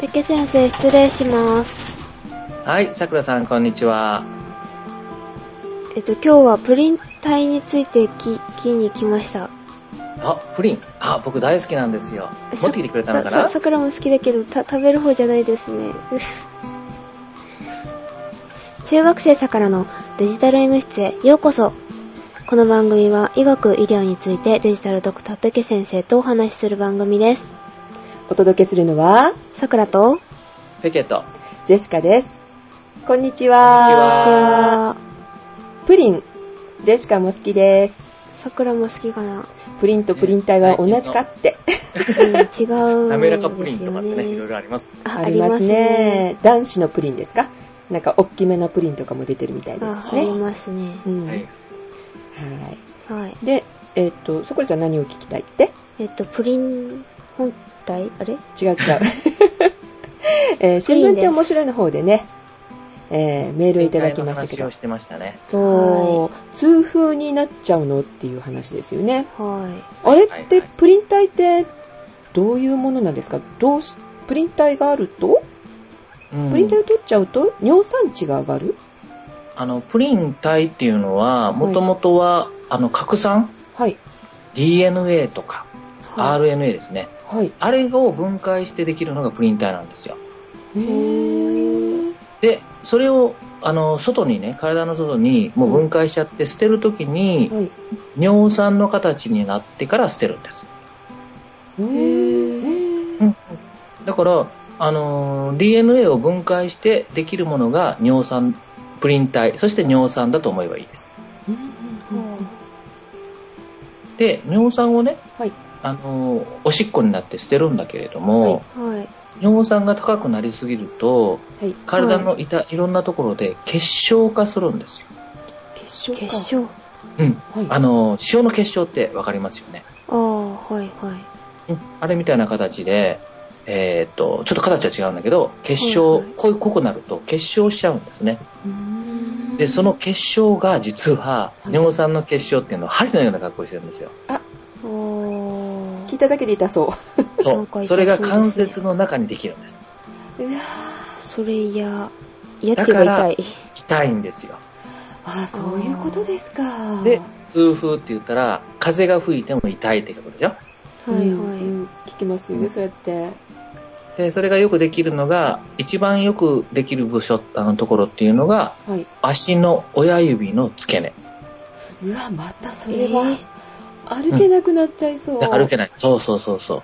ペケ先生、失礼します。はい、さくらさん、こんにちは。えっと、今日はプリン体について聞きに来ました。あ、プリン？あ、僕大好きなんですよ。持ってきてくれたのかな？ささ桜も好きだけど、た食べる方じゃないですね。中学生さからのデジタル M 室へようこそ。この番組は医学医療についてデジタルドクターペケ先生とお話しする番組です。お届けするのは、さくらと、ペケット。ジェシカです。こんにちこんにちはは。は、プリン、ジェシカも好きです。さくらも好きかな。プリンとプリン体は同じかって、うん、違うんですよね。滑らかプリンとかってね、いろいろあります。あありますね。男子のプリンですか？なんか、大きめのプリンとかも出てるみたいですしあ、ありね。ますね。うん。ははいい。はい。で、えっ、と、そこらちゃん何を聞きたいって？えっと、プリン本体？あれ？違う違う。えー新聞って面白いの方でね、えーメールをいただきましたけど話を、してましたね。そう、痛風になっちゃうのっていう話ですよね。はい。あれはいってプリン体ってどういうものなんですか？どうし、プリン体があると、うんプリン体を取っちゃうと？尿酸値が上がる？あの、プリン体っていうのは、もともとは、あの、核酸？はい。?DNA とか、はい RNA ですね。はい。あれを分解してできるのがプリン体なんですよ。へー。で、それを、あの、外にね、体の外にもう分解しちゃって捨てるときに、はい。尿酸の形になってから捨てるんです。へー。うんだから、あのー DNA を分解してできるものが尿酸、プリン体、そして尿酸だと思えばいいです。で、尿酸をね、はい。あのーおしっこになって捨てるんだけれども、はいはい。尿酸が高くなりすぎると、はい。体のいた、いろんなところで結晶化するんですよ。結晶か。結晶？うん。はい。あのー塩の結晶ってわかりますよね？ああ、はいはい。うん。あれみたいな形で、えーっと、ちょっと形は違うんだけど、結晶、はいはいこういう濃くなると結晶しちゃうんですね。で、その結晶が実は、はい尿酸の結晶っていうのは針のような格好をしてるんですよ。おー。聞いただけで痛そう。そう。それが関節の中にできるんです。うわそれ嫌。嫌っていうか痛い。痛いんですよ。ああ、そういうことですか。で、痛風って言ったら、風が吹いても痛いってことでしょはいうんうはん聞きますよね、そうやって。で、それがよくできるのが、一番よくできる部署、あのところっていうのが、はい。足の親指の付け根。うわ、またそい。れは、歩けなくなっちゃいそう。で歩けない。そうそうそうそう。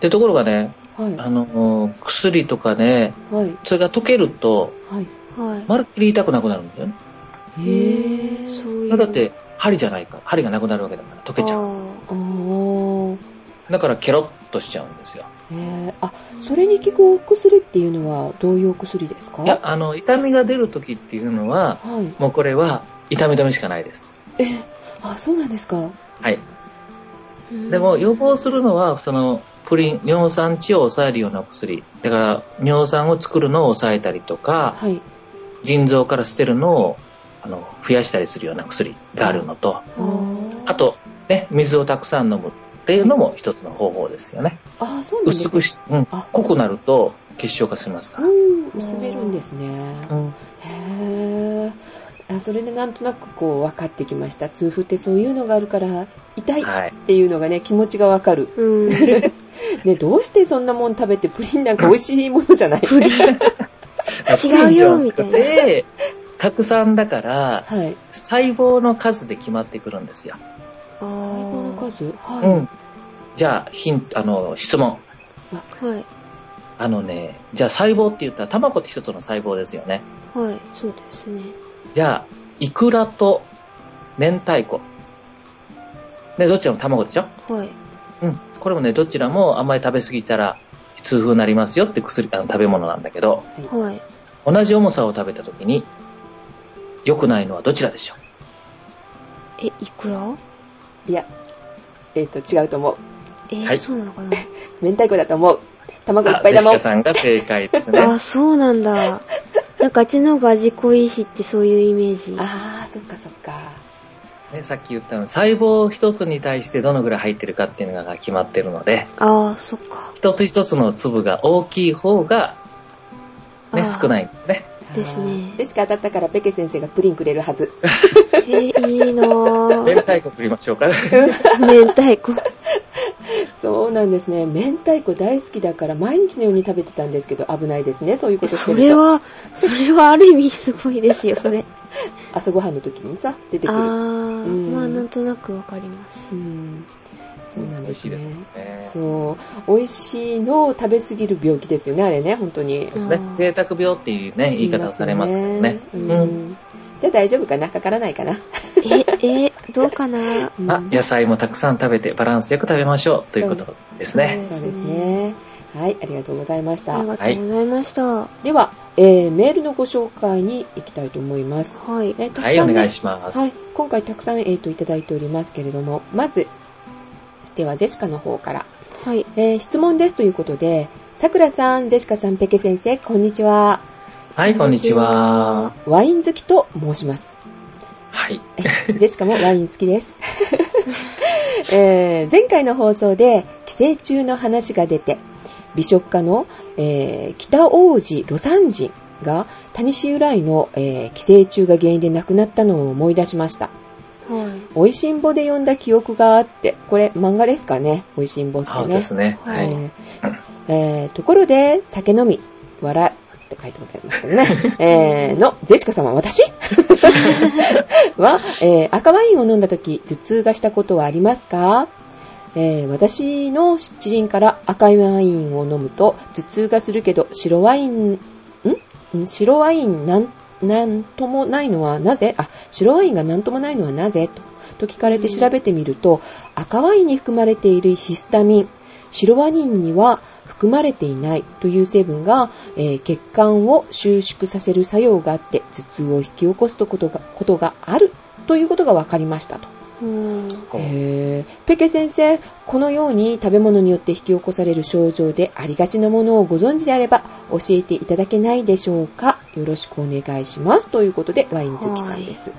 で、ところがね、はい。あの、薬とかね、はい。それが溶けると、はい。はい。まるっきり痛くなくなるんですよね。へへぇー、そういう。だって、針じゃないから、針がなくなるわけだから、溶けちゃう。あおー。だから、ケロッとしちゃうんですよ。へーあ、それに効くお薬っていうのはどういうお薬ですか？いや、あの、痛みが出るときっていうのは、はい。もうこれは、痛み止めしかないです。え、あ、そうなんですか。はい。ーでも、予防するのは、その、プリン、尿酸値を抑えるような薬。だから、尿酸を作るのを抑えたりとか、はい。腎臓から捨てるのを、あの、増やしたりするような薬があるのと、あと、ね、水をたくさん飲むっていうのも一つの方法ですよね。あ、そうなんですか。薄くし、うんあ、濃くなると結晶化しますから。うん、薄めるんですね。うんへーあそれでなんとなくこう分かってきました。痛風ってそういうのがあるから痛いっはい。ていうのがね、気持ちがわかる。うん。ね、どうしてそんなもん食べてプリンなんか美味しいものじゃない？プリン。違うよみたいなで、核酸だから、はい。細胞の数で決まってくるんですよ。あ細胞のー数？はうい。ん。じゃあ、ヒント、あの、質問。はい。あのね、じゃあ細胞って言ったら卵って一つの細胞ですよね。はい。そうですね。じゃあ、イクラと明太子。で、どっちらも卵でしょ？はい。うん。これもね、どちらもあんまり食べ過ぎたら痛風になりますよって薬、あの食べ物なんだけど、はい。同じ重さを食べた時に、良くないのはどちらでしょえ、いくら？いや、えっ、と、違うと思う。えーはいそうなのかな？明太子だと思う。う卵いっあジェシぱいだもん。カさんが正解ですね。あ、そうなんだ。なんかあっちの方が味濃いしってそういうイメージ。あー、そっかそっか。ね、さっき言ったように細胞一つに対してどのぐらい入ってるかっていうのが決まってるので、ああ、そっか。一つ一つの粒が大きい方が、ね、少ないんですね。ですねジェシカ当たったからペケ先生がプリンくれるはず。えー、いいな明ぁ。太子送りましょうかね。明太子。そうなんですね。明太子大好きだから毎日のように食べてたんですけど危ないですね。そういうことしてると。それは、それはある意味すごいですよ、それ。朝ごはんの時にさ、出てくる。あー、うんまあなんとなくわかります。うん。そうなんですね。美味しいですね。そう。美味しいのを食べ過ぎる病気ですよね、あれね、本当に。うんね贅沢病っていうね、言い方をされますけどね。ううんん。じゃあ大丈夫かな？かからないかな？え、え、どうかな？うんあ、野菜もたくさん食べてバランスよく食べましょうということですね。そうですね。はい、ありがとうございましたあり。がとうございました。はでは、えーメールのご紹介に行きたいと思います。い。えーたくはい、お願いします。はい、今回たくさん、えー、といただいておりますけれども、まず、では、ジェシカの方から、はい。えー質問ですということで、さくらさん、ジェシカさん、ペケ先生、こんにちは。はい、こんにちは。ワイン好きと申します。はい。ジェシカもワイン好きです。えー前回の放送で寄生虫の話が出て、美食家の、えー北王子魯山人がタニシ由来の、えー寄生虫が原因で亡くなったのを思い出しました。はい。美味しんぼで読んだ記憶があって、これ漫画ですかね、美味しんぼってそうね。ですね。ははいい。えーえーところで、酒飲み、笑って書いてございますけどね。えーの、ジェシカ様、私？は、えー赤ワインを飲んだ時、頭痛がしたことはありますか？えー私の知人から赤ワインを飲むと頭痛がするけど白ワイン、ん？ん？白ワインなん、なんともないのはなぜ？あ、白ワインが何ともないのはなぜ？と。と聞かれて調べてみると、赤ワインに含まれているヒスタミン、白ワインには含まれていないという成分が、えー血管を収縮させる作用があって頭痛を引き起こすことがことがあるということが分かりましたと。うん。ペケ先生、このように食べ物によって引き起こされる症状でありがちなものをご存知であれば教えていただけないでしょうか？よろしくお願いします。ということで、ワイン好きさんです。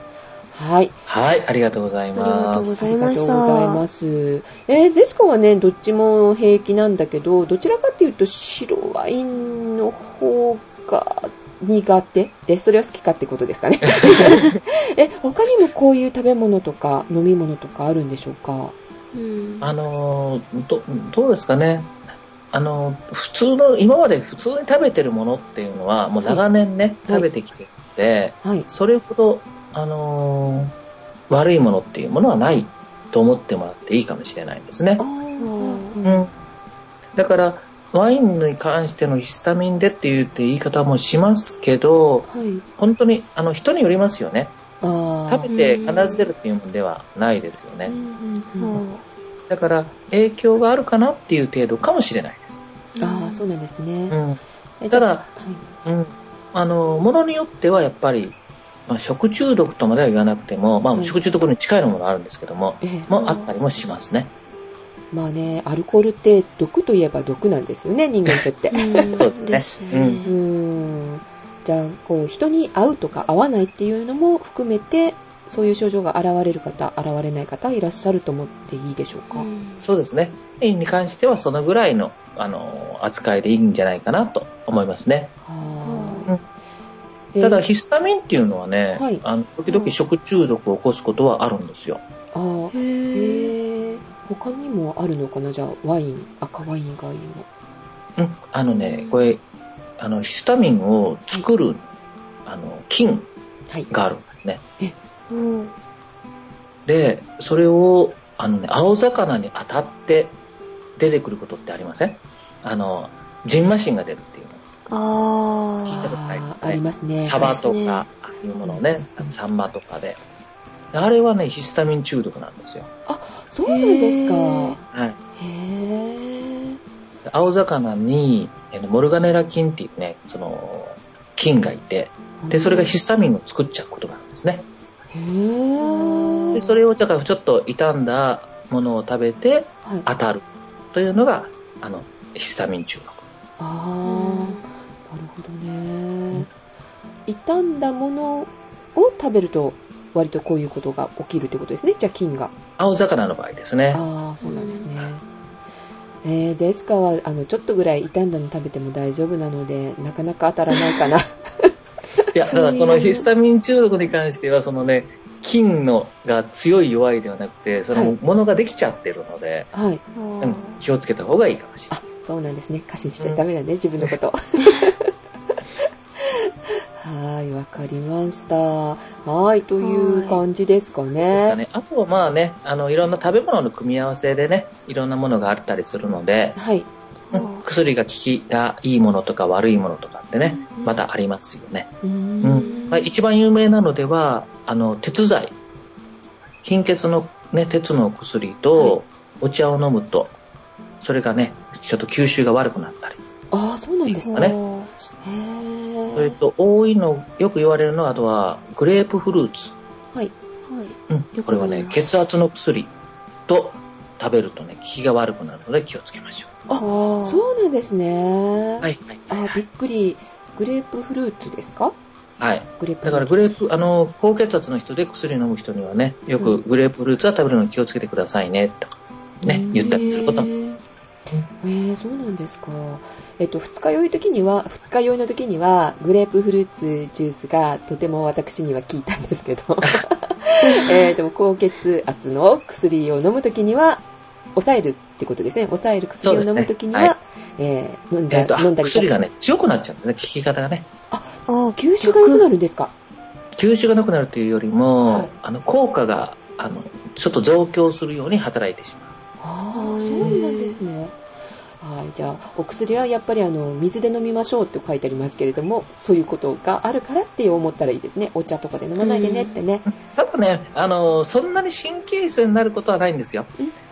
はい。はい、ありがとうございありがとうます。ございましありがとうございた。ます。えー、ジェシカはね、どっちも平気なんだけど、どちらかっていうと白ワインの方が苦手え、それは好きかってことですかね。え、他にもこういう食べ物とか飲み物とかあるんでしょうか？うん。あのーど、どうですかね。あのー、普通の、今まで普通に食べてるものっていうのは、もう長年ね、はい食べてきてるので、はい。それほど、あのー悪いものっていうものはないと思ってもらっていいかもしれないですねうん。だから、ワインに関してのヒスタミンでっていうって言い方もしますけど、はい。本当に、あの、人によりますよね。食べて必ず出るっていうものではないですよね。だから、影響があるかなっていう程度かもしれないです。あーそうなんですね。うん。えただ、はいうん。あの、ものによってはやっぱり、まあ、食中毒とまでは言わなくても、まあ、はい食中毒に近いものがあるんですけども、ええもあったりもしますね。まあね、アルコールって毒といえば毒なんですよね、人間にとって。うん そうですねうね。ん。じゃあ、こう、人に会うとか会わないっていうのも含めて、そういう症状が現れる方、現れない方いらっしゃると思っていいでしょうか？うんそうですね。ワインに関してはそのぐらいの、あの、扱いでいいんじゃないかなと思いますね。はうんあえーただ、ヒスタミンっていうのはね、はいあの時々食中毒を起こすことはあるんですよ。あーへーへー他にもあるのかな？じゃあ、ワイン、赤ワイン以外にも。うん。あのね、これ、あの、ヒスタミンを作る、あの、菌はい。があるんですね。うんで、それを、あのね、青魚に当たって出てくることってありません？あの、ジンマシンが出るっていうの。聞いたことないですねありますね。サバとか、ああいうものをね、サンマとかで。あれはね、ヒスタミン中毒なんですよ。そうなんですか。はい。へー。青魚に、えーモルガネラ菌っていうね、その、菌がいて、で、それがヒスタミンを作っちゃうことがあるんですね。へー。で、それを、だからちょっと傷んだものを食べてはい。当たるというのが、あの、ヒスタミン中毒。あー、なるほどね。傷んだものを食べると割とこういうことが起きるってことですね。じゃあ菌が。青魚の場合ですね。ああ、そうなんですね。えー、ジェスカは、あの、ちょっとぐらい傷んだの食べても大丈夫なので、なかなか当たらないかな。いや、ただこのヒスタミン中毒に関しては、そのね、菌のが強い弱いではなくて、そのものができちゃってるので、はい、うん、気をつけた方がいいかもしれない。あ、そうなんですね。過信しちゃダメだね、うん、自分のこと。はい、わかりました。はい、という感じですかね。ねあとはまあね、あの、いろんな食べ物の組み合わせでね、いろんなものがあったりするので、はい。薬が効きがいいものとか悪いものとかってね、またありますよね。うん、まあ、一番有名なのでは、あの、鉄剤。貧血のね、鉄の薬とお茶を飲むと、それがね、ちょっと吸収が悪くなったり。ああ、そうなんですかね。それと、多いの、よく言われるのは、あとは、グレープフルーツ。はい。はい。うん。これはね、血圧の薬と食べるとね、効きが悪くなるので気をつけましょう。あ、そうなんですね。はい。あ、びっくり。グレープフルーツですか？はい。グレープだからグレープ、あの、高血圧の人で薬飲む人にはね、よくグレープフルーツは食べるのに気をつけてくださいね、とか、ね、言ったりすることもえー、そうなんですか。えっと、二日酔い時には、二日酔いの時には、グレープフルーツジュースがとても私には効いたんですけど、えー、でも高血圧の薬を飲む時には、抑えるってことですね。抑える薬を飲む時には、ねはい、えー、飲んだ、えー、飲んだり薬がね、強くなっちゃうんですね、効き方がね。あ、あ吸収が良くなるんですか？吸収がなくなるというよりも、はい、あの、効果が、あの、ちょっと増強するように働いてしまう。ああ、そうなんですね。はい、じゃあ、お薬はやっぱりあの、水で飲みましょうって書いてありますけれども、そういうことがあるからって思ったらいいですね。お茶とかで飲まないでねってね。ただね、あの、そんなに神経質になることはないんですよ。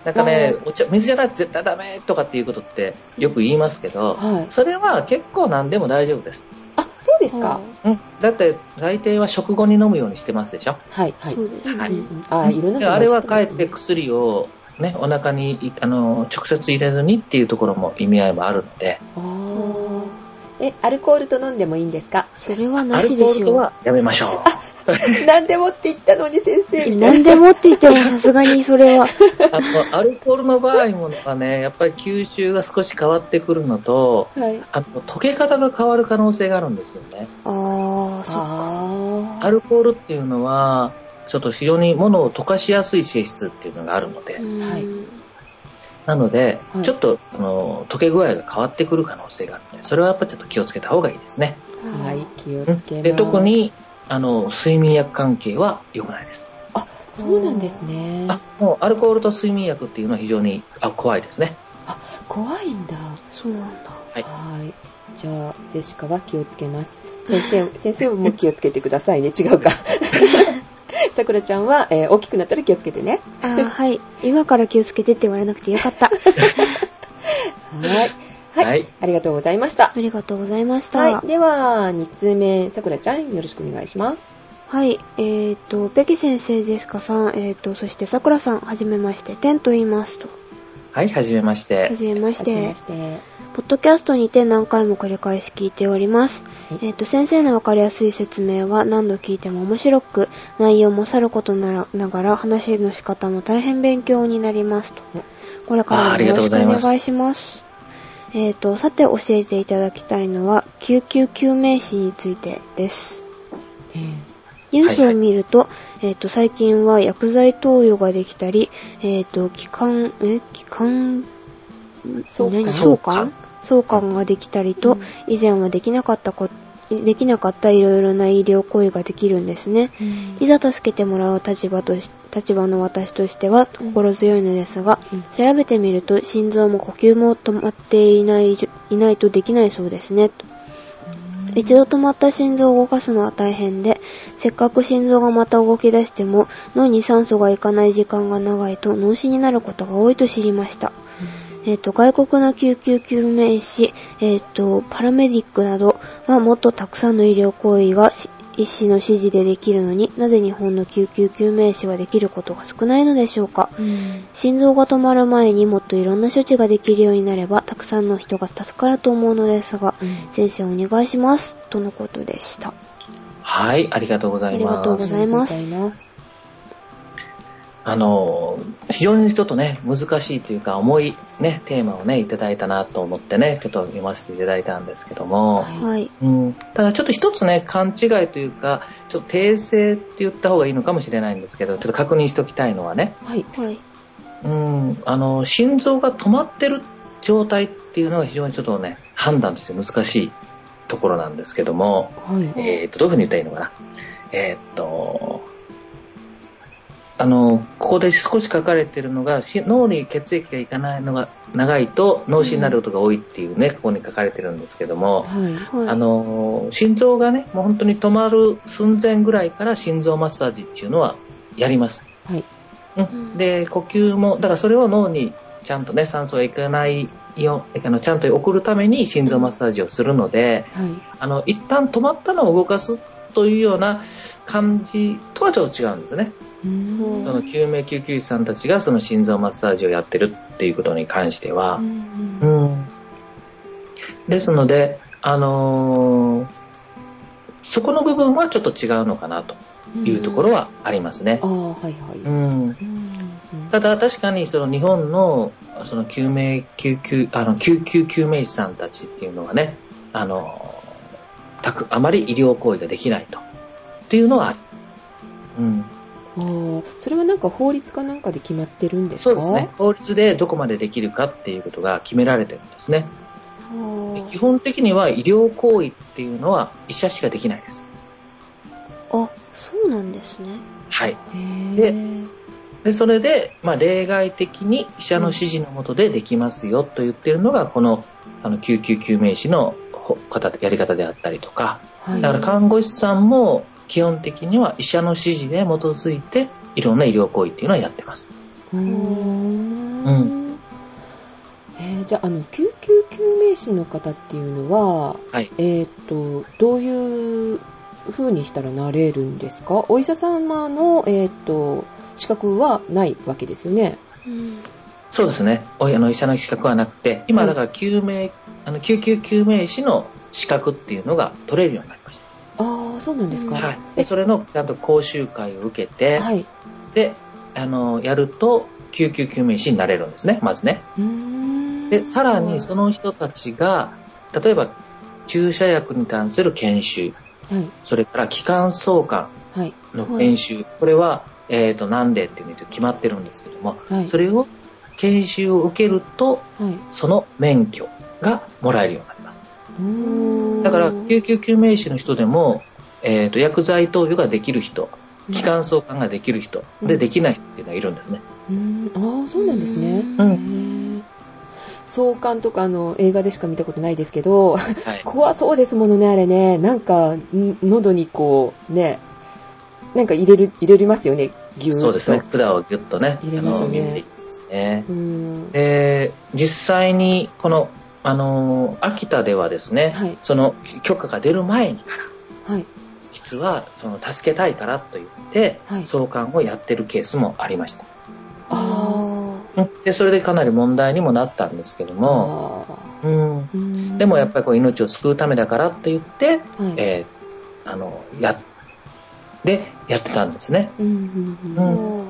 なんかね、お茶、水じゃないと絶対ダメとかっていうことってよく言いますけど、はい、それは結構何でも大丈夫です。あ、そうですか。うん。だって、大抵は食後に飲むようにしてますでしょ。はい、はい。はい。あ、いろんな、あれはかえって薬をね、お腹にあの直接入れずにっていうところも意味合いもあるので。え、アルコールと飲んでもいいんですか？それはなしでしょ。アルコールとはやめましょう。何でもって言ったのに先生みたいな。何でもって言ってもさすがにそれは。あの、アルコールの場合もはね、やっぱり吸収が少し変わってくるのと、はい、あと溶け方が変わる可能性があるんですよね。ああ、そっか。アルコールっていうのは、ちょっと非常に物を溶かしやすい性質っていうのがあるので、はい、なので、はい、ちょっとあの溶け具合が変わってくる可能性があるので、それはやっぱりちょっと気をつけた方がいいですね。はい、気をつけます。で特にあの睡眠薬関係は良くないです。あ、そうなんですね。あ、もうアルコールと睡眠薬っていうのは非常にあ怖いですね。あ、怖いんだ。そうなんだ。はい。はいじゃあ、ゼシカは気をつけます。先生、先生も気をつけてくださいね。違うか。さくらちゃんは、えー、大きくなったら気をつけてね。あはい。今から気をつけてって言われなくてよかった。はい。はい、はい。ありがとうございました。ありがとうございました。はい。では、2通目、さくらちゃん、よろしくお願いします。はい。えーと、ペキ先生、ジェシカさん、えーと、そしてさくらさん、はじめまして、テンと言いますと。はい、はじめまして。はじめまして。はじめまして。ポッドキャストにて何回も繰り返し聞いております。えっ、ー、と、先生のわかりやすい説明は何度聞いても面白く、内容もさることながら、話の仕方も大変勉強になりますと。これからもよろしくお願いします。えっ、ー、と、さて教えていただきたいのは、救急救命士についてです。えーニュースを見ると、はいはい、えっ、ー、と、最近は薬剤投与ができたり、えっ、ー、と、気管、え、気管、何相関相関ができたりと、以前はできなかったこできなかったいろいろな医療行為ができるんですね。うん、いざ助けてもらう立場とし立場の私としては心強いのですが、うん、調べてみると心臓も呼吸も止まっていないいないとできないそうですね。一度止まった心臓を動かすのは大変で、せっかく心臓がまた動き出しても、脳に酸素がいかない時間が長いと脳死になることが多いと知りました。えっ、ー、と、外国の救急救命士、えっ、ー、と、パラメディックなどはもっとたくさんの医療行為が医師の指示でできるのになぜ日本の救急救命士はできることが少ないのでしょうか、うん、心臓が止まる前にもっといろんな処置ができるようになればたくさんの人が助かると思うのですが、うん、先生お願いします。とのことでした。はいありがとうございます。ありがとうございますあの、非常にちょっとね、難しいというか、重いね、テーマをね、いただいたなと思ってね、ちょっと読ませていただいたんですけども、はい。うん、ただちょっと一つね、勘違いというか、ちょっと訂正って言った方がいいのかもしれないんですけど、ちょっと確認しておきたいのはね、はい。はい。うん、あの、心臓が止まってる状態っていうのは非常にちょっとね、判断として難しいところなんですけども、はい。えっ、と、どういうふうに言ったらいいのかな。えっ、と、あの、ここで少し書かれているのが、脳に血液がいかないのが長いと脳死になることが多いっていうね、ここに書かれてるんですけども、はいあの、心臓がね、もう本当に止まる寸前ぐらいから心臓マッサージっていうのはやります。はい。うん。で、呼吸も、だからそれを脳にちゃんとね、酸素がいかないよ、あのちゃんと送るために心臓マッサージをするので、はい、あの、一旦止まったのを動かすというような感じとはちょっと違うんですね。その救命救急士さんたちがその心臓マッサージをやってるっていうことに関しては。うん、ですので、あのー、そこの部分はちょっと違うのかなというところはありますね。ただ確かにその日本のその救命救急、あの救急救命士さんたちっていうのはね、あの、たくあまり医療行為ができないと。っていうのはある。うん。あそれはなんか法律かなんかで決まってるんですか？そうですね。法律でどこまでできるかっていうことが決められてるんですね。基本的には医療行為っていうのは医者しかできないです。あ、そうなんですね。はい。で、でそれで、まあ、例外的に医者の指示のもとでできますよと言ってるのが、このあの救急救命士のやり方であったりとか、はい、だから看護師さんも基本的には医者の指示で基づいていろんな医療行為っていうのはやってます。うーん。うん。えー、じゃあ、あの、救急救命士の方っていうのは、はい、えっ、と、どういう風にしたらなれるんですか？お医者様の、えっ、と、資格はないわけですよね。うん、そうですね。あの医者の資格はなくて、今だから救命、はい、あの救急救命士の資格っていうのが取れるようになりました。ああ、そうなんですか。はい。で、それのちゃんと講習会を受けて、はい。で、あの、やると、救急救命士になれるんですね、まずね。で、さらにその人たちが、例えば、注射薬に関する研修、はい、それから気管相関の研修、はい、これは、えっ、ー、と、何でっていうの決まってるんですけども、はい、それを研修を受けると、その免許がもらえるようになります。だから、救急救命士の人でも、えっ、ー、と、薬剤投与ができる人、気管相関ができる人、で、できない人っていうのがいるんですね。ああ、そうなんですね。うん。相関とかの映画でしか見たことないですけど、はい、怖そうですものね、あれね。なんか、喉にこう、ね、なんか入れる、入れますよね、ギュッと。そうですね、管をギュッとね。入れますよね。ね。で、実際に、この、あの、秋田ではですね、はい、その許可が出る前にから、はい、実は、その、助けたいからと言って、はい、送還をやってるケースもありました。あで、それでかなり問題にもなったんですけども、うん、でもやっぱりこう命を救うためだからって言って、はい、えー、あの、や、で、やってたんですね。うん、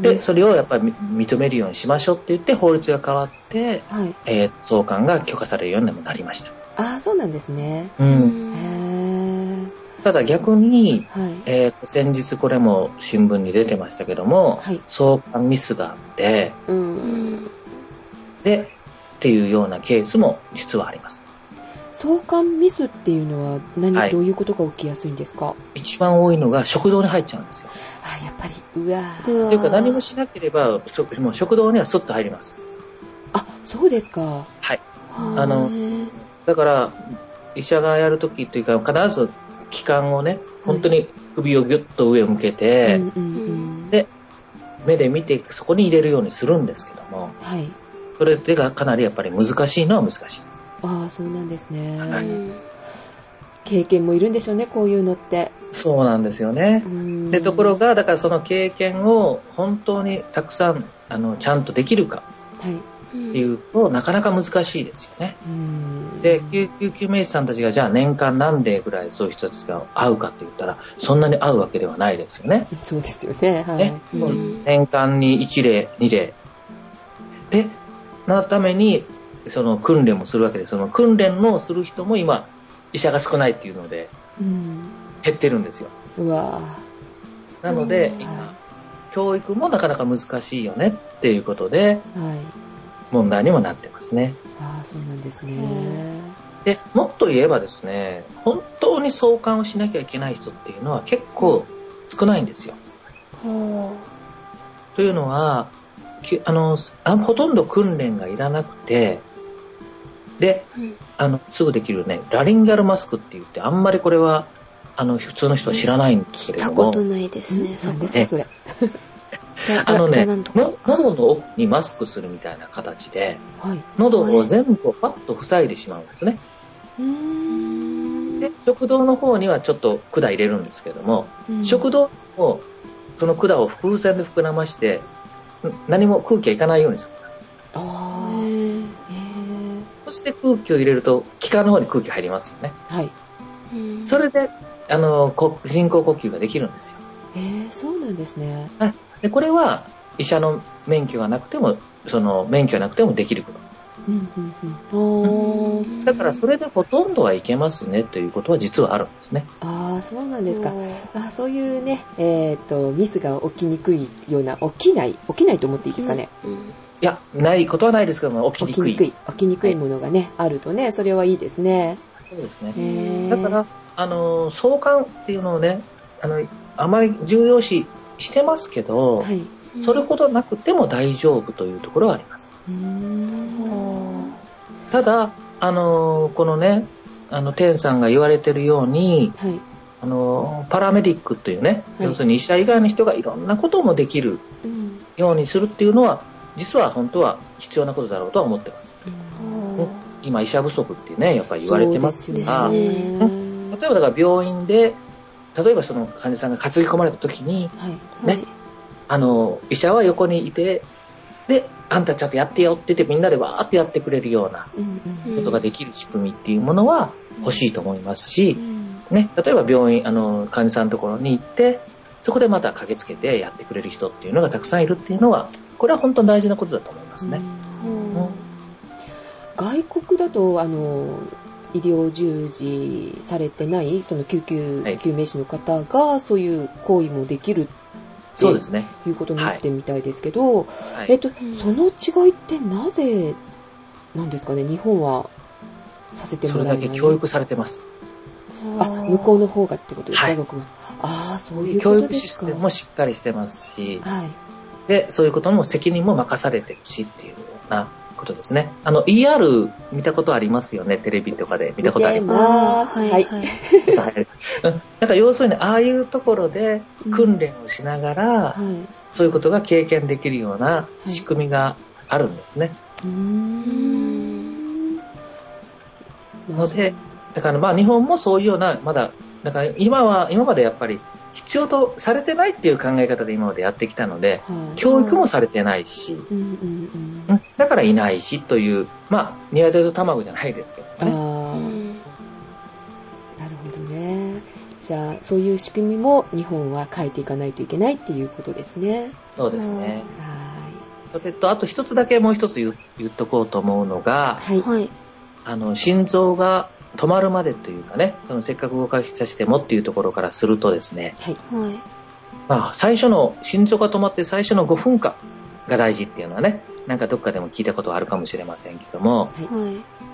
で、それをやっぱり認めるようにしましょうって言って法律が変わって、はい、えー、送還が許可されるようにもなりました。ああ、そうなんですね。うん。ただ逆に、はい、えー、先日これも新聞に出てましたけども、はい、送還ミスがあって、うん、で、っていうようなケースも実はあります。送還ミスっていうのは何、はい、どういうことが起きやすいんですか？一番多いのが食堂に入っちゃうんですよ。あ、やっぱり、うわー。というか何もしなければ、もう食堂にはスッと入ります。あ、そうですか。はい。あの、だから、医者がやるときというか、必ず気管をね、本当に首をギュッと上を向けて、で、目で見てそこに入れるようにするんですけども、はい、それでがかなりやっぱり難しいのは難しいです。ああ、そうなんですね。はい、経験もいるんでしょうね、こういうのって。そうなんですよね。で、ところが、だからその経験を本当にたくさん、あの、ちゃんとできるか。はい。っっていうと、なかなか難しいですよね。で、救急救命士さんたちがじゃあ年間何例ぐらいそういう人たちが会うかって言ったら、そんなに会うわけではないですよね。そうですよね。はい。ね、年間に1例、2例。で、なために、その訓練もするわけで、その訓練のする人も今、医者が少ないっていうので、減ってるんですよ。うわなので、今、教育もなかなか難しいよねっていうことで、はい、問題にもなってますね。ああ、そうなんですね。で、もっと言えばですね、本当に相関をしなきゃいけない人っていうのは結構少ないんですよ。というのは、あのあほとんど訓練がいらなくて、で、うん、あのすぐできるね、ラリンガルマスクって言って、あんまりこれはあの普通の人は知らないんですけれども。聞いたことないですね、そうですね、それ。あのね、喉の奥にマスクするみたいな形で、はい、喉を全部パッと塞いでしまうんですね。で、食道の方にはちょっと管入れるんですけども、食道もその管を風船で膨らまして、何も空気がいかないようにする。あそして空気を入れると、気管の方に空気入りますよね。はい。それで、あの、人工呼吸ができるんですよ。へえそうなんですね。で、これは医者の免許がなくても、その免許がなくてもできること。だからそれでほとんどはいけますねということは実はあるんですね。ああ、そうなんですか。あそういうね、えっ、ー、と、ミスが起きにくいような、起きない、起きないと思っていいですかね？うん、いや、ないことはないですけども、起きにくい。起きにくい。起きにくいものがね、はい、あるとね、それはいいですね。そうですね。だから、あの、相関っていうのをね、あの、あまり重要視してますけど、はい、それほどなくても大丈夫というところはあります。ただ、あの、このね、あの、天さんが言われてるように、はい、あの、パラメディックというね、はい、要するに医者以外の人がいろんなこともできるようにするっていうのは、実は本当は必要なことだろうとは思ってます。今、医者不足ってね、やっぱり言われてますが、ね、例えばだから病院で、例えばその患者さんが担ぎ込まれた時に、はい。ね、あの、医者は横にいて、で、あんたちゃんとやってよって言ってみんなでわーってやってくれるようなことができる仕組みっていうものは欲しいと思いますし、ね、例えば病院、あの、患者さんのところに行って、そこでまた駆けつけてやってくれる人っていうのがたくさんいるっていうのは、これは本当に大事なことだと思いますね。うん。外国だと、あの、医療従事されてないその救急救命士の方がそういう行為もできるそうですね。いうことになってみたいですけど、はい、えっと、その違いってなぜなんですかね、日本はさせてもらえない。それだけ教育されてます。あ、向こうの方がってことですか、はい、ああ、そういうことですか。教育システムもしっかりしてますし、はい、で、そういうことも責任も任されてるしっていうようなことですね。あの、ER 見たことありますよね、テレビとかで見たことあります？はい。はい。なんか要するに、ああいうところで訓練をしながら、うんはい、そういうことが経験できるような仕組みがあるんですね。はい、ので、だからまあ日本もそういうような、まだ、だから今は、今までやっぱり必要とされてないっていう考え方で今までやってきたので、はい、教育もされてないし、うんうんうん、だからいないしという、まあ、鶏と卵じゃないですけどね。なるほどね。じゃあ、そういう仕組みも日本は変えていかないといけないっていうことですね。そうですね。はい。それと、あと一つだけもう一つ言言っとこうと思うのが、はい。あの、心臓が止まるまでというかね、そのせっかく動かさせてもっていうところからするとですね、はい。まあ、最初の、心臓が止まって最初の5分間が大事っていうのはね、なんかどっかでも聞いたことあるかもしれませんけども、は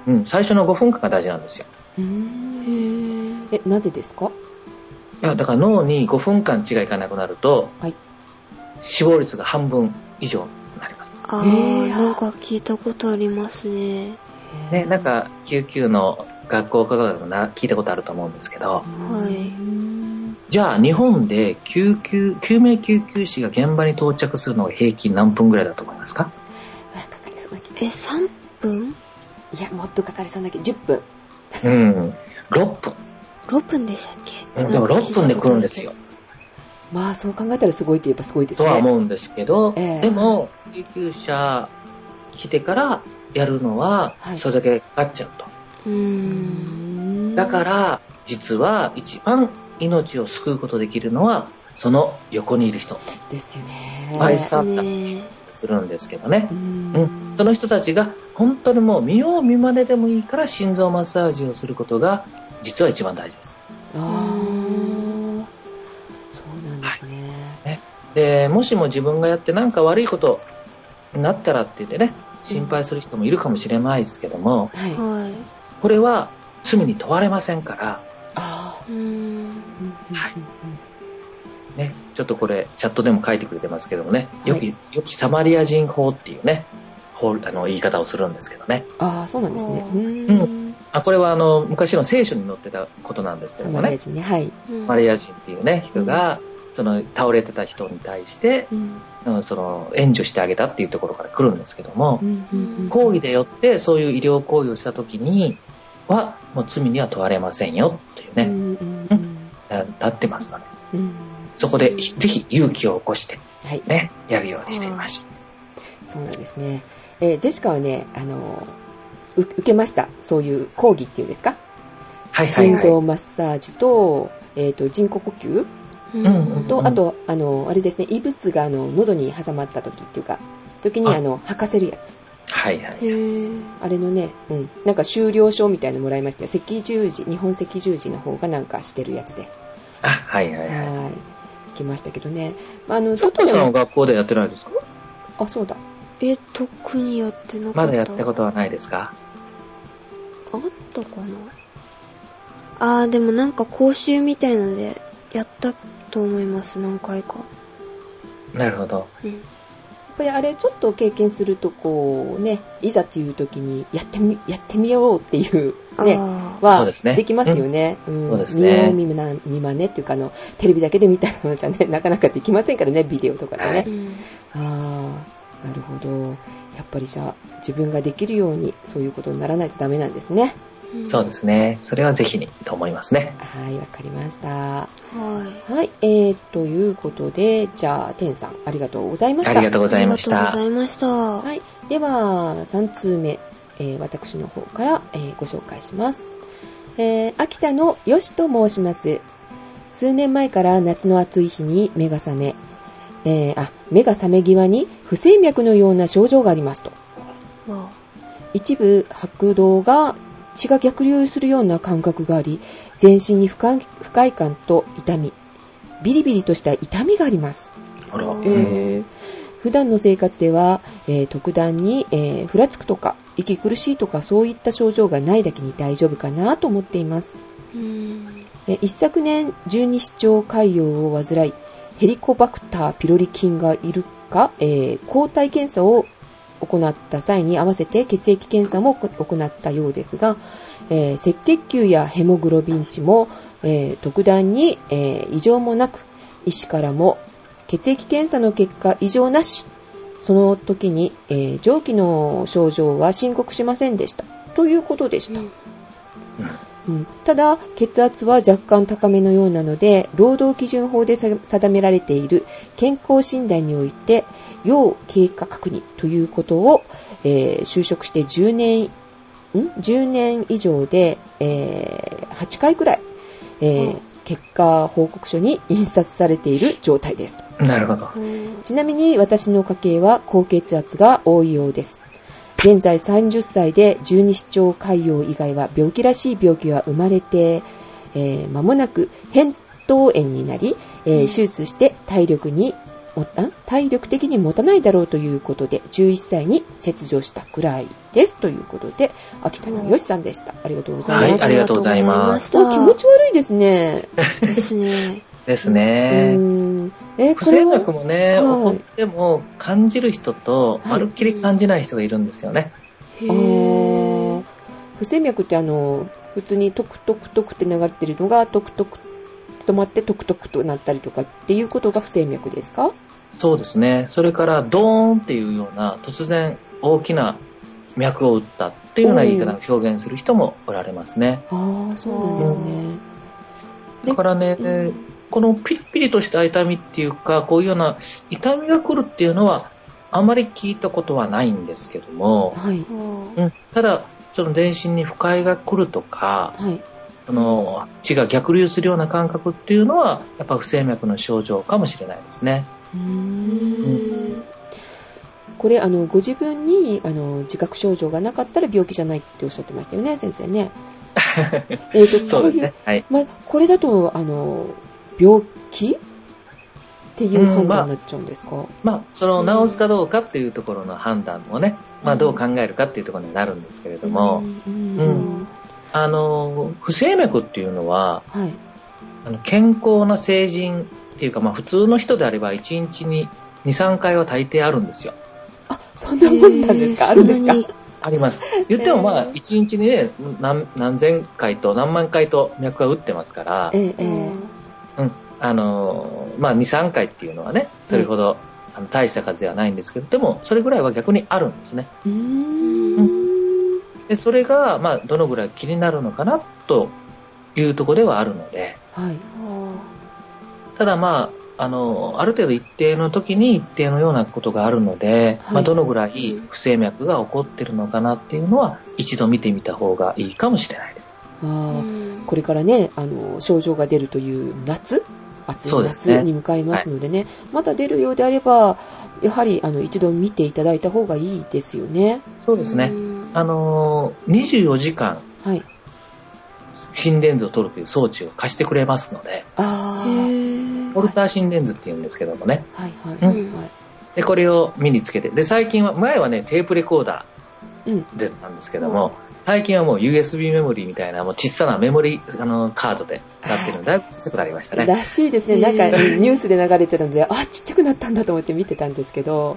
い。うん、最初の5分間が大事なんですよ。うん。え、なぜですか？いや、だから脳に5分間血がいかなくなると、はい。死亡率が半分以上になります。ああ、なんか聞いたことありますね。ね、なんか救急の学校科学な聞いたことあると思うんですけど、はい、じゃあ日本で救急救命救急士が現場に到着するのが平均何分ぐらいだと思いますか？え3分？いやもっとかかりそうな気10分。うん。6分。6分でしたっけ、でも6分で来るんですよ。まあそう考えたらすごいといえばすごいですね。とは思うんですけど、えー、でも救急車来てからやるのは、それだけかかっちゃうと。だから、実は一番命を救うことできるのは、その横にいる人。ですよね。バイスターするんですけどね。うん、その人たちが本当にもう見よう見まねでもいいから心臓マッサージをすることが実は一番大事です。ああ、そうなんですね。はい、ねで、もしも自分がやって何か悪いことになったらって言ってね、心配する人もいるかもしれないですけども、はい、これは罪に問われませんから、あはいね、ちょっとこれ、チャットでも書いてくれてますけどもね、よき、よきサマリア人法っていうね、法あの言い方をするんですけどね。ああ、そうなんですね。うん。あこれはあの昔の聖書に載ってたことなんですけどもね。サマリア人ね、はい。サマリア人っていうね、人が、その倒れてた人に対して、うん、その援助してあげたっていうところから来るんですけども、抗議でよってそういう医療行為をした時には、もう罪には問われませんよっていうね、うん、立ってますので、うん、そこでぜひ勇気を起こして、ね、はい、やるようにしていました。そうなんですね。えー、ジェシカはね、あの、受けました。そういう講義っていうんですか？はい、はい、心臓マッサージと、えっ、ー、と、人工呼吸うんと、あと、あの、あれですね、異物があの喉に挟まった時っていうか、時にあの、吐かせるやつ。はいはい。あれのね、うん、なんか修了証みたいなのもらいましたよ。赤十字、日本赤十字の方がなんかしてるやつで。あ、はいはいはい。はい。来ましたけどね。あの、外での学校でやってないですか？あ、そうだ。え、特にやってなかった。まだやったことはないですか？あったかな？あー、でもなんか講習みたいのでやったと思います、何回か。なるほど。うん。やっぱりあれちょっと経験するとこうね、いざっていう時にやってみ、やってみようっていうね、はできますよね。うん、そうですね。見ま見まねっていうかあの、テレビだけで見たのじゃね、なかなかできませんからね、ビデオとかじゃね。はい、ああ、なるほど。やっぱりじゃあ、自分ができるようにそういうことにならないとダメなんですね。そうですね。それはぜひにと思いますね。はい、わかりました。はい。はい、えー、ということで、じゃあ、てんさん、ありがとうございました。ありがとうございました。ありがとうございました。はい。では、3通目、えー、私の方から、えー、ご紹介します。えー、秋田のよしと申します。数年前から夏の暑い日に目が覚め、えー、あ、目が覚め際に不整脈のような症状がありますと。一部拍動が血が逆流するような感覚があり、全身に不快感と痛み、ビリビリとした痛みがあります。あら、えー、普段の生活では、えー、特段に、えー、ふらつくとか、息苦しいとかそういった症状がないだけに大丈夫かなと思っています。え一昨年、十二指腸潰瘍を患い、ヘリコバクターピロリ菌がいるか、えー、抗体検査を行った際に合わせて血液検査も行ったようですが、えー、赤血球やヘモグロビン値も、えー、特段に、えー、異常もなく、医師からも血液検査の結果異常なし、その時に、え上気の症状は申告しませんでした。ということでした。うんうん、ただ、血圧は若干高めのようなので、労働基準法で定められている健康診断において、要経過確認ということを、えー、就職して10年、ん ?10 年以上で、えー、8回くらい、えー、結果報告書に印刷されている状態ですなるほど。ちなみに私の家系は高血圧が多いようです。現在30歳で十二指腸潰瘍以外は病気らしい病気は生まれて、えー、間もなく扁桃炎になり、えー、手術して体力に体力的に持たないだろうということで、11歳に切除したくらいです。ということで、秋田のよしさんでした。ありがとうございます。はい、ありがとうございます。気持ち悪いですね。ですね。ですね。え不整脈もね、はい、起こっても感じる人と、まるっきり感じない人がいるんですよね。はい、不整脈ってあの、普通にトクトクトクって流れてるのが、トクトク止まってトクトクとなったりとかっていうことが不整脈ですか？そうですね。それからドーンっていうような突然大きな脈を打ったっていうような言い方を表現する人もおられますね。ああ、そうなんですね。だからね、うん、このピリピリとした痛みっていうか、こういうような痛みが来るっていうのは、あまり聞いたことはないんですけども、はい、うん、ただ、その全身に不快が来るとか、はい、その血が逆流するような感覚っていうのは、やっぱ不整脈の症状かもしれないですね。うん、これあのご自分にあの自覚症状がなかったら病気じゃないっておっしゃってましたよね先生ね。えっとこういう、ねはい、まあ、これだとあの病気？っていう判断になっちゃうんですか、うん、まあ、まあ、その治すかどうかっていうところの判断もね、まあ、どう考えるかっていうところになるんですけれども、うん、うん、あの不整脈っていうのは、はい、あの健康な成人っていうか、まあ、普通の人であれば1日に23回は大抵あるんですよ。あそんなもんなんですか？あるんですか？あります。言ってもまあ、1日にね何、何千回と何万回と脈が打ってますから、ええうん、あの、まあ、2、3回っていうのはね、それほど、あの大した数ではないんですけど、でも、それぐらいは逆にあるんですね。うん、で、それが、まあ、どのぐらい気になるのかな、というところではあるので、はい、ただまあ、あの、ある程度一定の時に一定のようなことがあるので、はい、まあ、どのぐらい不整脈が起こってるのかなっていうのは、一度見てみた方がいいかもしれない。あこれからね、あの、症状が出るという夏暑い夏に向かいますのでね、でねはい、まだ出るようであれば、やはりあの一度見ていただいた方がいいですよね。そうですね。あの24時間、はい、心電図を取るという装置を貸してくれますので、あポルター心電図っていうんですけどもね。はい。はい、うん、で、これを身につけて、で、最近は、前はね、テープレコーダーでたんですけども、うん最近はもう USB メモリーみたいな、もう小さなメモリーあのカードでなってるので、だいぶ小さくなりましたね。らしいですね。なんかニュースで流れてたので、あ、ちっちゃくなったんだと思って見てたんですけど、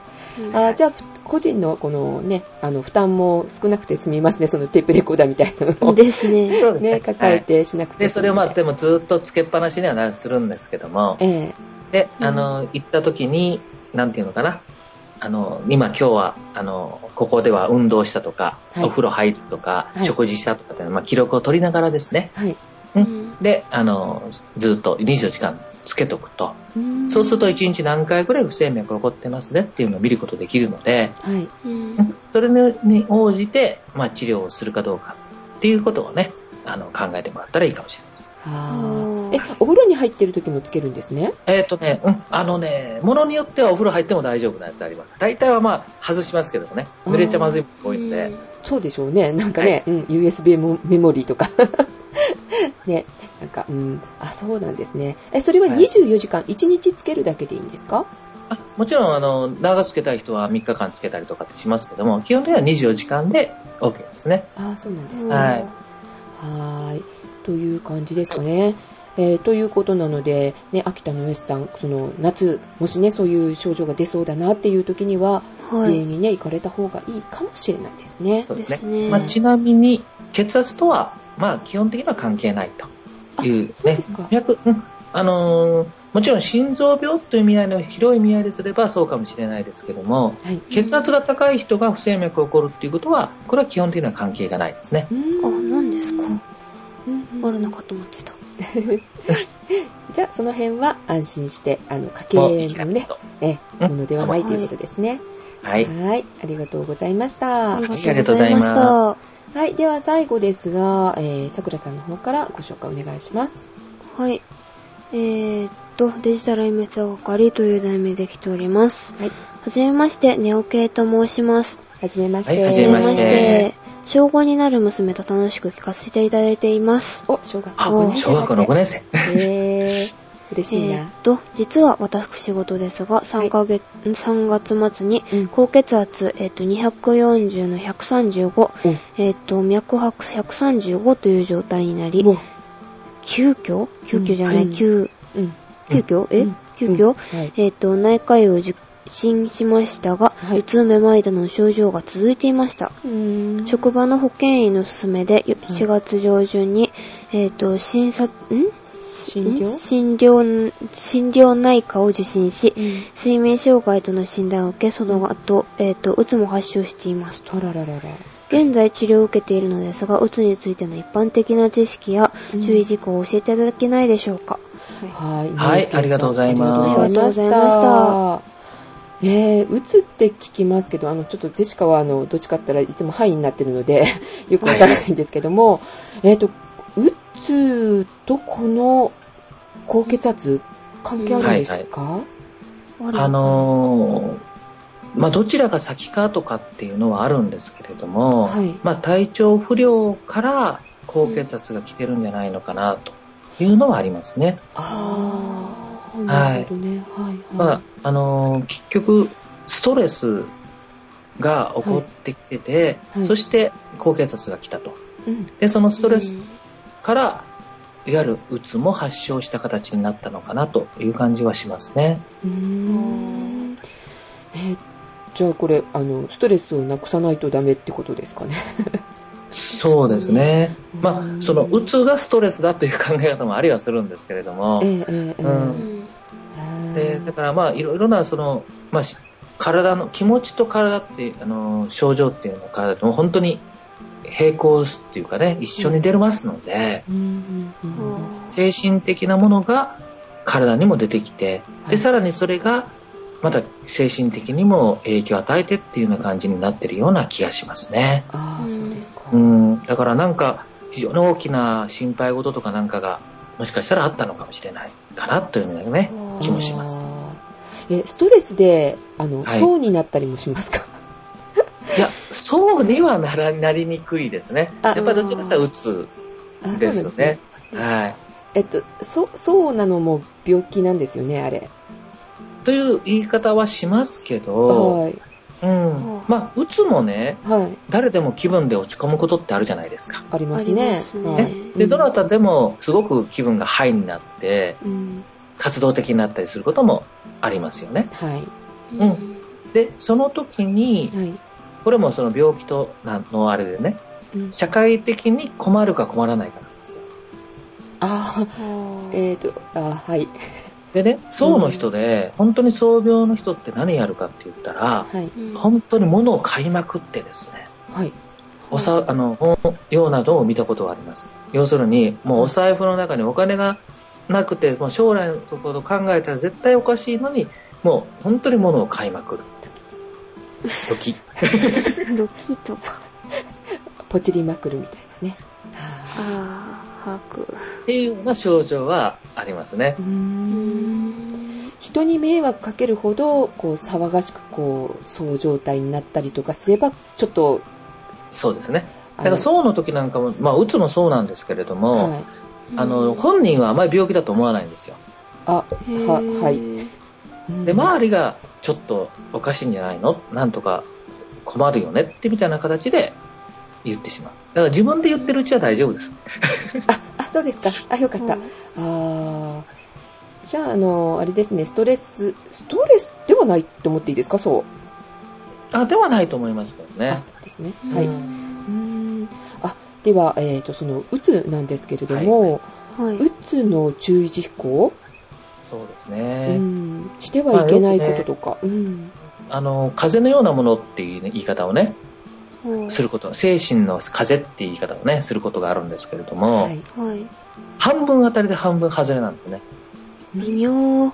あじゃあ、個人のこのね、あの、負担も少なくて済みますね、そのテープレコーダーみたいなのを。ですね。ね、抱えてしなくて、はい、で、それをまあ、でもずっとつけっぱなしにはするんですけども、えー、で、あの、行った時に、なんていうのかな、あの、今今日は、あの、ここでは運動したとか、はい、お風呂入るとか、はい、食事したとかってまあ、記録を取りながらですね。はい。うん、で、あの、ずっと24時間つけとくと。そうすると1日何回ぐらい不整脈が起こってますねっていうのを見ることできるので、はい。それに応じて、まあ、治療をするかどうかっていうことをね、あの、考えてもらったらいいかもしれません。あえ、お風呂に入ってる時もつけるんですね？えっ、ー、とね、うん、あのね、ものによってはお風呂入っても大丈夫なやつあります。大体はまあ、外しますけどもね、濡れちゃまずい多いんで。そうでしょうね。なんかね、はい、うん、USB メモリーとか。ね、なんか、うん、あ、そうなんですね。え、それは24時間、1日つけるだけでいいんですか？あもちろん、あの、長つけたい人は3日間つけたりとかってしますけども、基本的には24時間で OK ですね。あ、そうなんですね。はい。はい。という感じですかね。えー、ということなので、ね、秋田のよしさん、その夏、もしね、そういう症状が出そうだなっていう時には、はい、病院にね、行かれた方がいいかもしれないですね。そうですね。まあ、ちなみに、血圧とは、まあ、基本的には関係ないというね。そうですか。脈、うん、あのー、もちろん心臓病という意味合いの広い意味合いですればそうかもしれないですけども、はい、血圧が高い人が不整脈が起こるっていうことは、これは基本的には関係がないですね。あ、何ですか？あるのかと思ってた。じゃあ、その辺は安心して、あの、家計のね、え、ものではないということですね。はい。はい。ありがとうございました。ありがとうございました。はい。では最後ですが、えー、さくらさんの方からご紹介お願いします。はい。えー、っと、デジタルイメージ係という題名で来ております。はい。はじめまして、ネオケイと申します。はじめまして。はい、はじめまして。小5になる娘と楽しく聞かせていただいています。お、小学校の小学校の5年生。へー。嬉しいな。えー、と、実は私事ですが、3ヶ月、はい、3月末に、高血圧、えっ、ー、と、240の135、うん、えっ、ー、と、脈拍135という状態になり、急遽？急遽じゃない、うん、急、うん、急遽、え、急遽、はい、えっ、と、内科医を受診しましたが、はい、頭痛めまいだの症状が続いていました。職場の保健医の勧めで、4月上旬に、えっ、ー、と、診察、ん？診療？診療、診療内科を受診し、うん、睡眠障害との診断を受け、その後、えっ、ー、と、うつも発症していますと。あらららら現在治療を受けているのですが、うつについての一般的な知識や注意事項を教えていただけないでしょうか？はい。はい、ありがとうございます。ありがとうございました。えー、うつって聞きますけど、あの、ちょっとジェシカは、あの、どっちかったらいつも範囲になってるので よくわからないんですけども、はい、えっ、ー、と、うつとこの高血圧、関係あるんですか、はいはい、あのーまあ、どちらが先かとかっていうのはあるんですけれども、はい、まあ、体調不良から高血圧が来てるんじゃないのかなというのはありますね。ああ、なるほどね。はい。はい、まあ、あのー、結局、ストレスが起こってきてて、はい、そして高血圧が来たと。で、そのストレスから、いわゆるうつも発症した形になったのかなという感じはしますね。うんえー、じゃあこれあのストレスをなくさないとダメってことですかねそうですね。まあ、その、うつがストレスだという考え方もありはするんですけれども、でだからまあ、いろいろな、その、まあ、体の、気持ちと体っていう、あの、症状っていうのは体と本当に並行っていうかね、一緒に出ますので、精神的なものが体にも出てきて、で、さらにそれがまた精神的にも影響を与えてっていうような感じになってるような気がしますね。ああ、そうですか。うん。だからなんか、非常に大きな心配事とかなんかが、もしかしたらあったのかもしれないかなというようなね、気もします。え、ストレスで、あの、はい、そうになったりもしますか？いや、そうにはならなりにくいですね。やっぱりどちらかというとうつですね。ねはい。えっと、そ、そうなのも病気なんですよね、あれ。という言い方はしますけど、はい、うん。まあ、うつもね、はい、誰でも気分で落ち込むことってあるじゃないですか。ありますね。ねで、どなたでもすごく気分がハイになって、うん、活動的になったりすることもありますよね。はい。うん。で、その時に、はい、これもその病気とのあれでね、うん、社会的に困るか困らないかなんですよ。ああ、えっ、ー、と、あはい。でね、層の人で、本当に創病の人って何やるかって言ったら、はい、本当に物を買いまくってですね、はい、おさあの本用などを見たことがあります。要するに、もうお財布の中にお金がなくて、もう将来のことを考えたら絶対おかしいのに、もう本当に物を買いまくる。ドキ。ドキとか。ポチりまくるみたいなね。ああ。把握。っていうような症状はありますね。人に迷惑かけるほど、こう、騒がしく、こう、そう状態になったりとかすれば、ちょっと。そうですね。だから、そうの時なんかも、まあ、うつもそうなんですけれども、はい、あの、本人はあまり病気だと思わないんですよ。あ、は、はい。で、周りが、ちょっとおかしいんじゃないの？なんとか困るよね？ってみたいな形で言ってしまう。だから自分で言ってるうちは大丈夫です。あ、あ、そうですか。あ、よかった。うん、あじゃあ、あの、あれですね、ストレス、ストレスではないと思っていいですか、そう。あ、ではないと思いますけどね。あ、ですね。はい。うん。あ、では、えっ、ー、と、その、うつなんですけれども、はい、うつの注意事項？そうですね。うん。してはいけないこととか。まあね、うん。あの、風邪のようなものっていう、ね、言い方をね、すること、精神の風っていう言い方をね、することがあるんですけれども、はい、半分当たりで半分外れなんですね。微妙。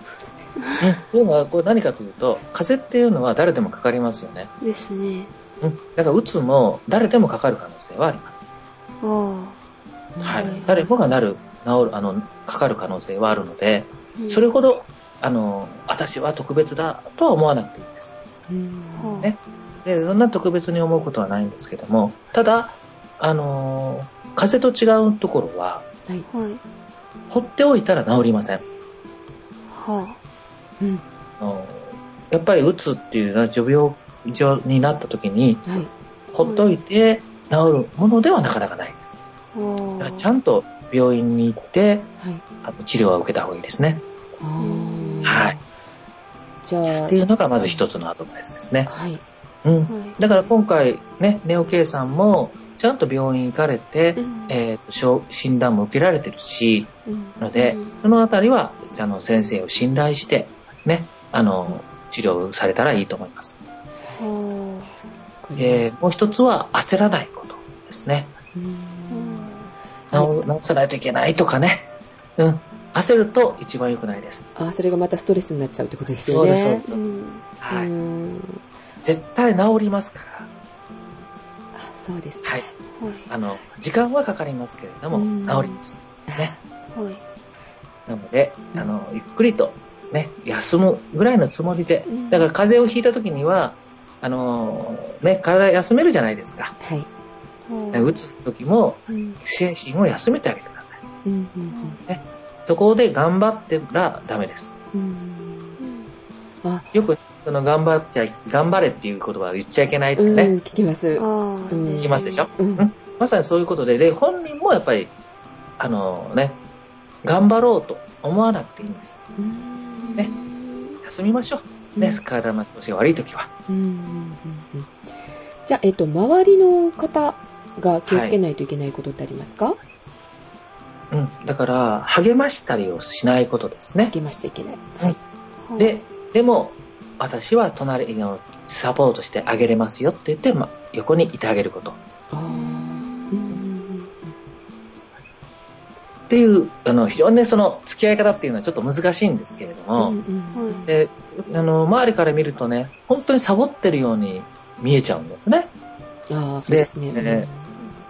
というのは、これ何かというと、風邪っていうのは誰でもかかりますよね。ですね。うん。だから、うつも誰でもかかる可能性はあります。ああ。はい。誰もがなる、治る、あの、かかる可能性はあるので、うん、それほど、あの、私は特別だとは思わなくていいです。うん、ね。で、そんな特別に思うことはないんですけども、ただ、あのー、風邪と違うところは、はい、放っておいたら治りません。はあ。うん。やっぱりうつっていうのは、除病状になった時に、はい、ほっといて治るものではなかなかないです。だからちゃんと病院に行って、はい、あの治療は受けた方がいいですね。はい。じゃあ。っていうのがまず一つのアドバイスですね。はい。うん。だから今回ね、ネオ K さんも、ちゃんと病院行かれて、うん、えー、と診断も受けられてるし、うん、ので、そのあたりは、あの、先生を信頼して、ね、あの、治療されたらいいと思います。えー、もう一つは焦らないことですね。治さないといけないとかね。うん。焦ると一番良くないです。あ、それがまたストレスになっちゃうってことですよね。そうです、そうです。うん、はい。絶対治りますから。あ、そうです、ね。はい。あの、時間はかかりますけれども、治ります。ね。はい。なので、あの、ゆっくりと、ね、休むぐらいのつもりで、だから風邪をひいた時には、あの、ね、体休めるじゃないですか。はい。打つ時も、精神を休めてあげてください。うんね、そこで頑張ってらダメです。よく、その頑張っちゃい、頑張れっていう言葉を言っちゃいけないとかね。聞きます。聞きますでしょ、うん、まさにそういうことで、で、本人もやっぱり、あのね、頑張ろうと思わなくていいんです。ね。休みましょう。ね、体の調子が悪い時は。じゃあ、えっと、周りの方が気をつけないといけないことってありますか、はい、うん。だから、励ましたりをしないことですね。励ましちゃいけない。はい。で、でも、私は隣のサポートしてあげれますよって言って、ま、横にいてあげること。っていう、あの、非常にね、その付き合い方っていうのはちょっと難しいんですけれども、うんうん、で、あの、周りから見るとね、本当にサボってるように見えちゃうんですね。ああ、そうですね。で、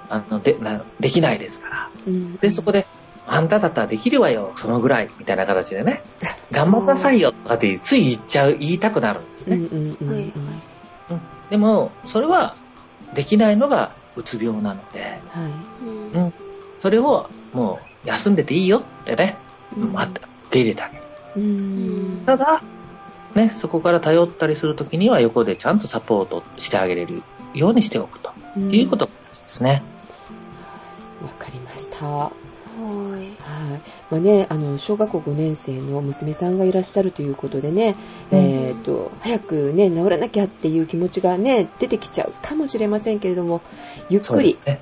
あのでできないですから。うん、で、そこで、あんただったらできるわよ、そのぐらい、みたいな形でね、頑張んなさいよ、とかってつい言っちゃう、言いたくなるんですね。でも、それは、できないのがうつ病なので、はい。うん、それをもう休んでていいよってね、うん、受け入れてあげる。ただ、ね、そこから頼ったりするときには横でちゃんとサポートしてあげれるようにしておくということですね。わ、かりました。はい。はい。まあね、あの、小学校5年生の娘さんがいらっしゃるということでね、うん、えっ、ー、と、早くね、治らなきゃっていう気持ちがね、出てきちゃうかもしれませんけれども、ゆっくり、ね、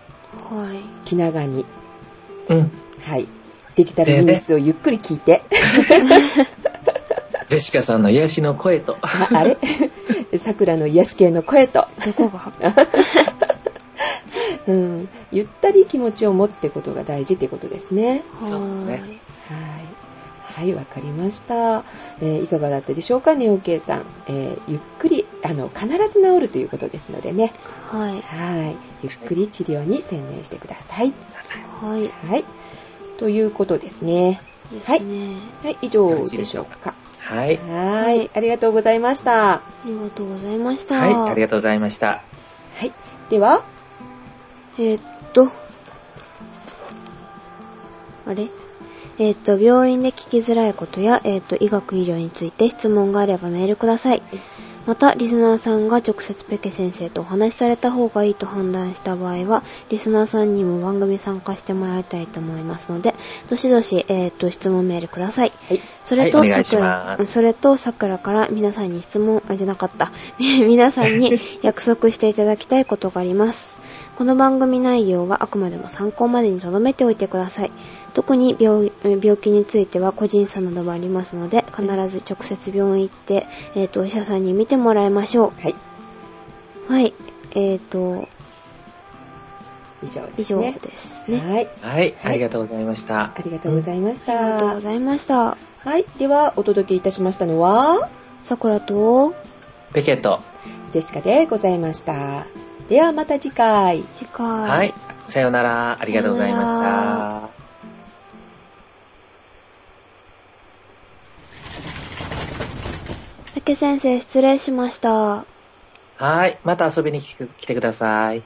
はい。気長に、うん。はい。デジタルニュースをゆっくり聞いて。ジェシカさんの癒しの声と。ああれ？桜の癒し系の声と。どこが？うん、ゆったり気持ちを持つってことが大事ってことですね。そうですね。はい。はい、わかりました。えー、いかがだったでしょうかね、OK さん。えー、ゆっくり、あの、必ず治るということですのでね。はい。はい。ゆっくり治療に専念してください。はい。はい。ということですね。はい。はい、以上でしょうか。はい。はい。ありがとうございました。ありがとうございました。はい、ありがとうございました。はい。では、えー、っと、あれ？えー、っと、病院で聞きづらいことや、えー、っと、医学医療について質問があればメールください。また、リスナーさんが直接ペケ先生とお話しされた方がいいと判断した場合は、リスナーさんにも番組参加してもらいたいと思いますので、どしどし、えっ、ー、と、質問メールください。はい。それと、さくら、それと、さくらから皆さんに質問、あ、じゃなかった。皆さんに約束していただきたいことがあります。この番組内容はあくまでも参考までに留めておいてください。特に病病気については個人差などもありますので、必ず直接病院行って、えっ、ー、と、お医者さんに見てもらいましょう。はい。はい。えっ、ー、と、以上ですね。以上ですね。はい。はい。ありがとうございました。ありがとうございました。ありがとうございました。はい。では、お届けいたしましたのは、さくらと、ペケと、ジェシカでございました。ではまた次回。次回。はい。さようなら。ありがとうございました。ペケ先生、失礼しました。はい。また遊びに来てください。